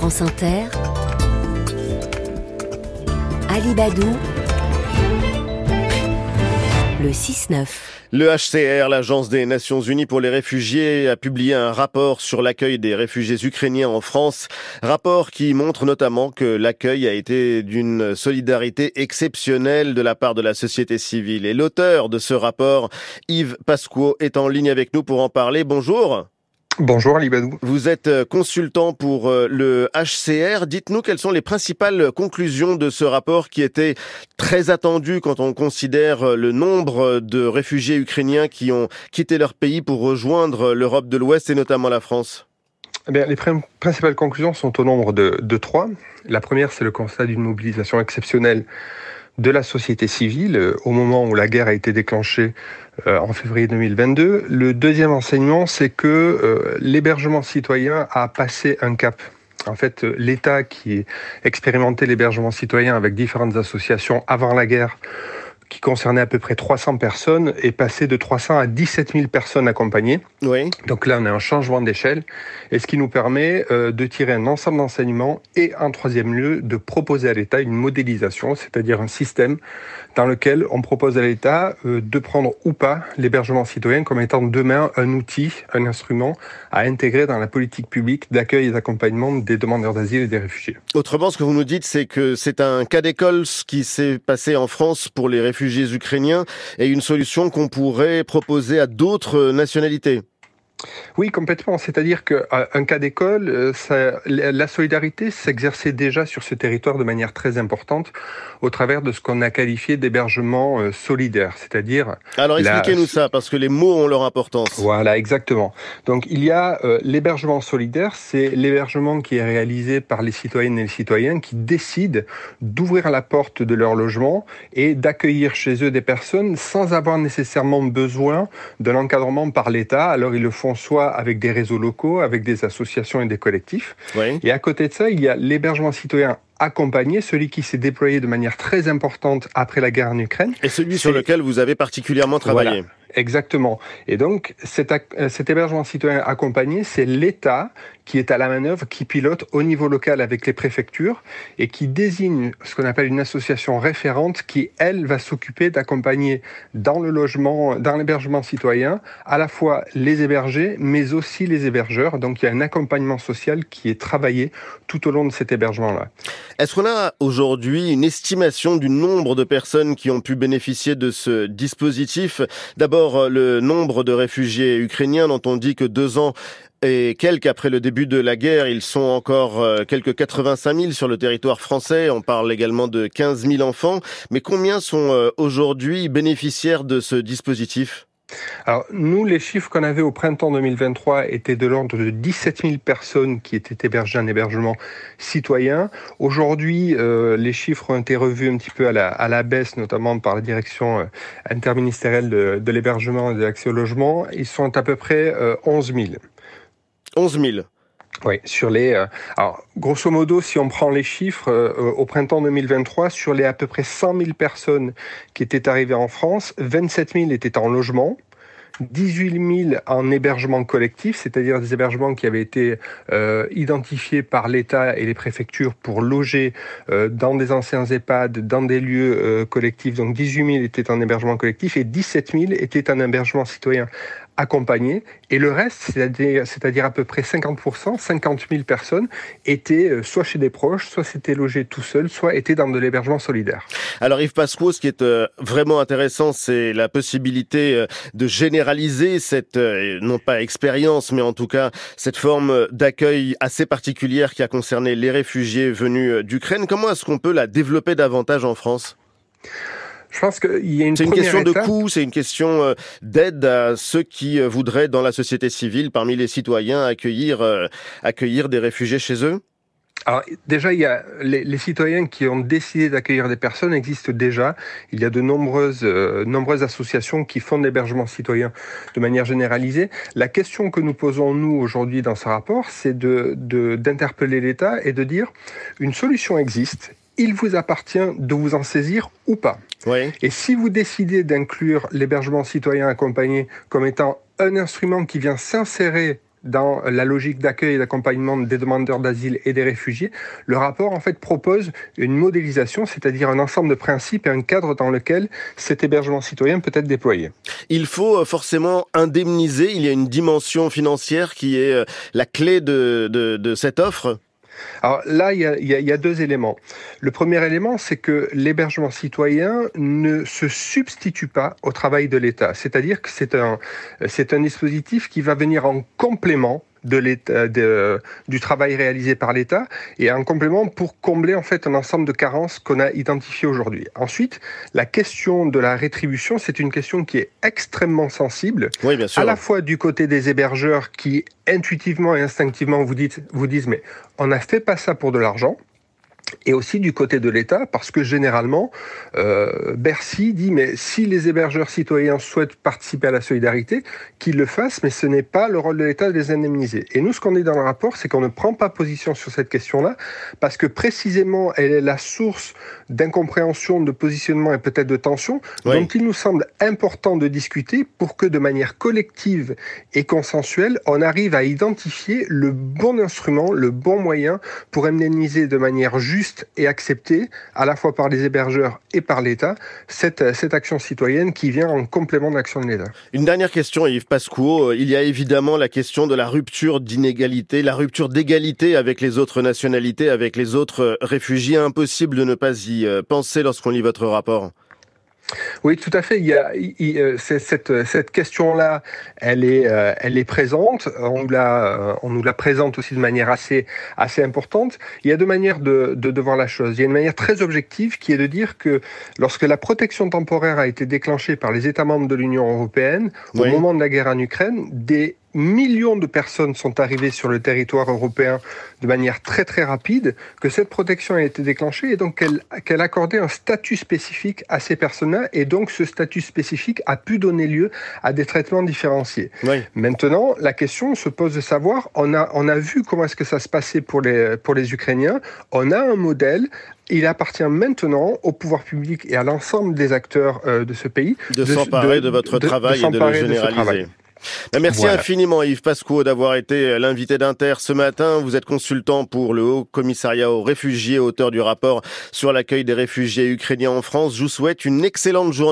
France Inter, Alibadou, le 6-9. Le HCR, l'Agence des Nations Unies pour les réfugiés, a publié un rapport sur l'accueil des réfugiés ukrainiens en France. Rapport qui montre notamment que l'accueil a été d'une solidarité exceptionnelle de la part de la société civile. Et l'auteur de ce rapport, Yves Pasquot, est en ligne avec nous pour en parler. Bonjour. Bonjour Ali Badou. Vous êtes euh, consultant pour euh, le HCR. Dites-nous quelles sont les principales conclusions de ce rapport qui était très attendu quand on considère euh, le nombre de réfugiés ukrainiens qui ont quitté leur pays pour rejoindre l'Europe de l'Ouest et notamment la France? Eh bien, les principales conclusions sont au nombre de, de trois. La première, c'est le constat d'une mobilisation exceptionnelle de la société civile euh, au moment où la guerre a été déclenchée euh, en février 2022. Le deuxième enseignement, c'est que euh, l'hébergement citoyen a passé un cap. En fait, l'État qui expérimentait l'hébergement citoyen avec différentes associations avant la guerre qui concernait à peu près 300 personnes, est passé de 300 à 17 000 personnes accompagnées. Oui. Donc là, on a un changement d'échelle, et ce qui nous permet euh, de tirer un ensemble d'enseignements et, en troisième lieu, de proposer à l'État une modélisation, c'est-à-dire un système dans lequel on propose à l'État euh, de prendre ou pas l'hébergement citoyen comme étant demain un outil, un instrument à intégrer dans la politique publique d'accueil et d'accompagnement des demandeurs d'asile et des réfugiés. Autrement, ce que vous nous dites, c'est que c'est un cas d'école ce qui s'est passé en France pour les réfugiés ukrainiens et une solution qu'on pourrait proposer à d'autres nationalités. Oui, complètement. C'est-à-dire qu'un euh, cas d'école, euh, la solidarité s'exerçait déjà sur ce territoire de manière très importante au travers de ce qu'on a qualifié d'hébergement euh, solidaire, c'est-à-dire... Alors expliquez-nous ça, parce que les mots ont leur importance. Voilà, exactement. Donc il y a l'hébergement solidaire, c'est l'hébergement qui est réalisé par les citoyennes et les citoyens qui décident d'ouvrir la porte de leur logement et d'accueillir chez eux des personnes sans avoir nécessairement besoin de l'encadrement par l'État. Alors ils le font soit avec des réseaux locaux, avec des associations et des collectifs. Et à côté de ça, il y a l'hébergement citoyen accompagné, celui qui s'est déployé de manière très importante après la guerre en Ukraine. Et celui sur lequel vous avez particulièrement travaillé. Exactement. Et donc, cet, euh, cet hébergement citoyen accompagné, c'est l'État qui est à la manœuvre, qui pilote au niveau local avec les préfectures et qui désigne ce qu'on appelle une association référente qui, elle, va s'occuper d'accompagner dans le logement, dans l'hébergement citoyen, à la fois les hébergés, mais aussi les hébergeurs. Donc, il y a un accompagnement social qui est travaillé tout au long de cet hébergement-là. Est-ce qu'on a aujourd'hui une estimation du nombre de personnes qui ont pu bénéficier de ce dispositif? D'abord, le nombre de réfugiés ukrainiens dont on dit que deux ans et quelques après le début de la guerre, ils sont encore euh, quelques 85 000 sur le territoire français. On parle également de 15 000 enfants. Mais combien sont euh, aujourd'hui bénéficiaires de ce dispositif? Alors, nous, les chiffres qu'on avait au printemps 2023 étaient de l'ordre de 17 000 personnes qui étaient hébergées en hébergement citoyen. Aujourd'hui, euh, les chiffres ont été revus un petit peu à la, à la baisse, notamment par la direction euh, interministérielle de, l'hébergement et de l'accès au logement. Ils sont à peu près euh, 11 000. 11 000 oui, sur les. Euh, alors, grosso modo, si on prend les chiffres, euh, au printemps 2023, sur les à peu près 100 000 personnes qui étaient arrivées en France, 27 000 étaient en logement. 18 000 en hébergement collectif, c'est-à-dire des hébergements qui avaient été euh, identifiés par l'État et les préfectures pour loger euh, dans des anciens EHPAD, dans des lieux euh, collectifs. Donc 18 000 étaient en hébergement collectif et 17 000 étaient en hébergement citoyen accompagnés. Et le reste, c'est-à-dire à peu près 50%, 50 000 personnes, étaient euh, soit chez des proches, soit s'étaient logés tout seuls, soit étaient dans de l'hébergement solidaire. Alors Yves Pasco, ce qui est euh, vraiment intéressant, c'est la possibilité euh, de généraliser cette, non pas expérience, mais en tout cas cette forme d'accueil assez particulière qui a concerné les réfugiés venus d'Ukraine. Comment est-ce qu'on peut la développer davantage en France? Je pense qu'il y a une C'est une question de coût, c'est une question euh, d'aide à ceux qui euh, voudraient, dans la société civile, parmi les citoyens, accueillir, euh, accueillir des réfugiés chez eux? Alors déjà, il y a les, les citoyens qui ont décidé d'accueillir des personnes existent déjà. Il y a de nombreuses, nombreuses associations qui font de l'hébergement citoyen de manière généralisée. La question que nous posons nous aujourd'hui dans ce rapport, c'est de d'interpeller l'État et de dire une solution existe il vous appartient de vous en saisir ou pas. Et si vous décidez d'inclure l'hébergement citoyen accompagné comme étant un instrument qui vient s'insérer dans la logique d'accueil et d'accompagnement des demandeurs d'asile et des réfugiés, le rapport en fait propose une modélisation, c'est-à-dire un ensemble de principes et un cadre dans lequel cet hébergement citoyen peut être déployé. Il faut euh, forcément indemniser, il y a une dimension financière qui est euh, la clé de, de, de cette offre alors là, il y, a, deux éléments. Le premier élément, c'est que l'hébergement citoyen ne se substitue pas au travail de l'État. C'est-à-dire que c'est un, c'est un dispositif qui va venir en complément de de, du travail réalisé par l'État et en complément pour combler en fait un ensemble de carences qu'on a identifiées aujourd'hui. Ensuite, la question de la rétribution, c'est une question qui est extrêmement sensible, oui, bien sûr. à la fois du côté des hébergeurs qui intuitivement et instinctivement vous, dites, vous disent mais on n'a fait pas ça pour de l'argent et aussi du côté de l'État, parce que généralement, euh, Bercy dit, mais si les hébergeurs citoyens souhaitent participer à la solidarité, qu'ils le fassent, mais ce n'est pas le rôle de l'État de les indemniser. Et nous, ce qu'on dit dans le rapport, c'est qu'on ne prend pas position sur cette question-là, parce que précisément, elle est la source d'incompréhension, de positionnement et peut-être de tension, oui. dont il nous semble important de discuter pour que de manière collective et consensuelle, on arrive à identifier le bon instrument, le bon moyen pour indemniser de manière juste et à la fois par les hébergeurs et par l'État, cette, action citoyenne qui vient en complément de l'action de l'État. Une dernière question, Yves Pascou. Il y a évidemment la question de la rupture d'inégalité, la rupture d'égalité avec les autres nationalités, avec les autres réfugiés. Impossible de ne pas y euh, penser lorsqu'on lit votre rapport. Oui, tout à fait. Il y a, il, euh, cette, cette question-là, elle est, euh, elle est présente. On, la, euh, on nous la présente aussi de manière assez, assez importante. Il y a deux manières de, de, de voir la chose. Il y a une manière très objective qui est de dire que lorsque la protection temporaire a été déclenchée par les États membres de l'Union européenne au moment de la guerre en Ukraine, des millions de personnes sont arrivées sur le territoire européen de manière très très rapide, que cette protection a été déclenchée et donc qu'elle qu accordait un statut spécifique à ces personnes-là et donc ce statut spécifique a pu donner lieu à des traitements différenciés. Oui. Maintenant, la question se pose de savoir, on a, on a vu comment est-ce que ça se passait pour les, pour les Ukrainiens, on a un modèle il appartient maintenant au pouvoir public et à l'ensemble des acteurs euh, de ce pays de, de s'emparer de, de, votre travail de, et de le généraliser. Merci voilà. infiniment Yves Pasco d'avoir été l'invité d'Inter ce matin. Vous êtes consultant pour le Haut Commissariat aux réfugiés, auteur du rapport sur l'accueil des réfugiés ukrainiens en France. Je vous souhaite une excellente journée.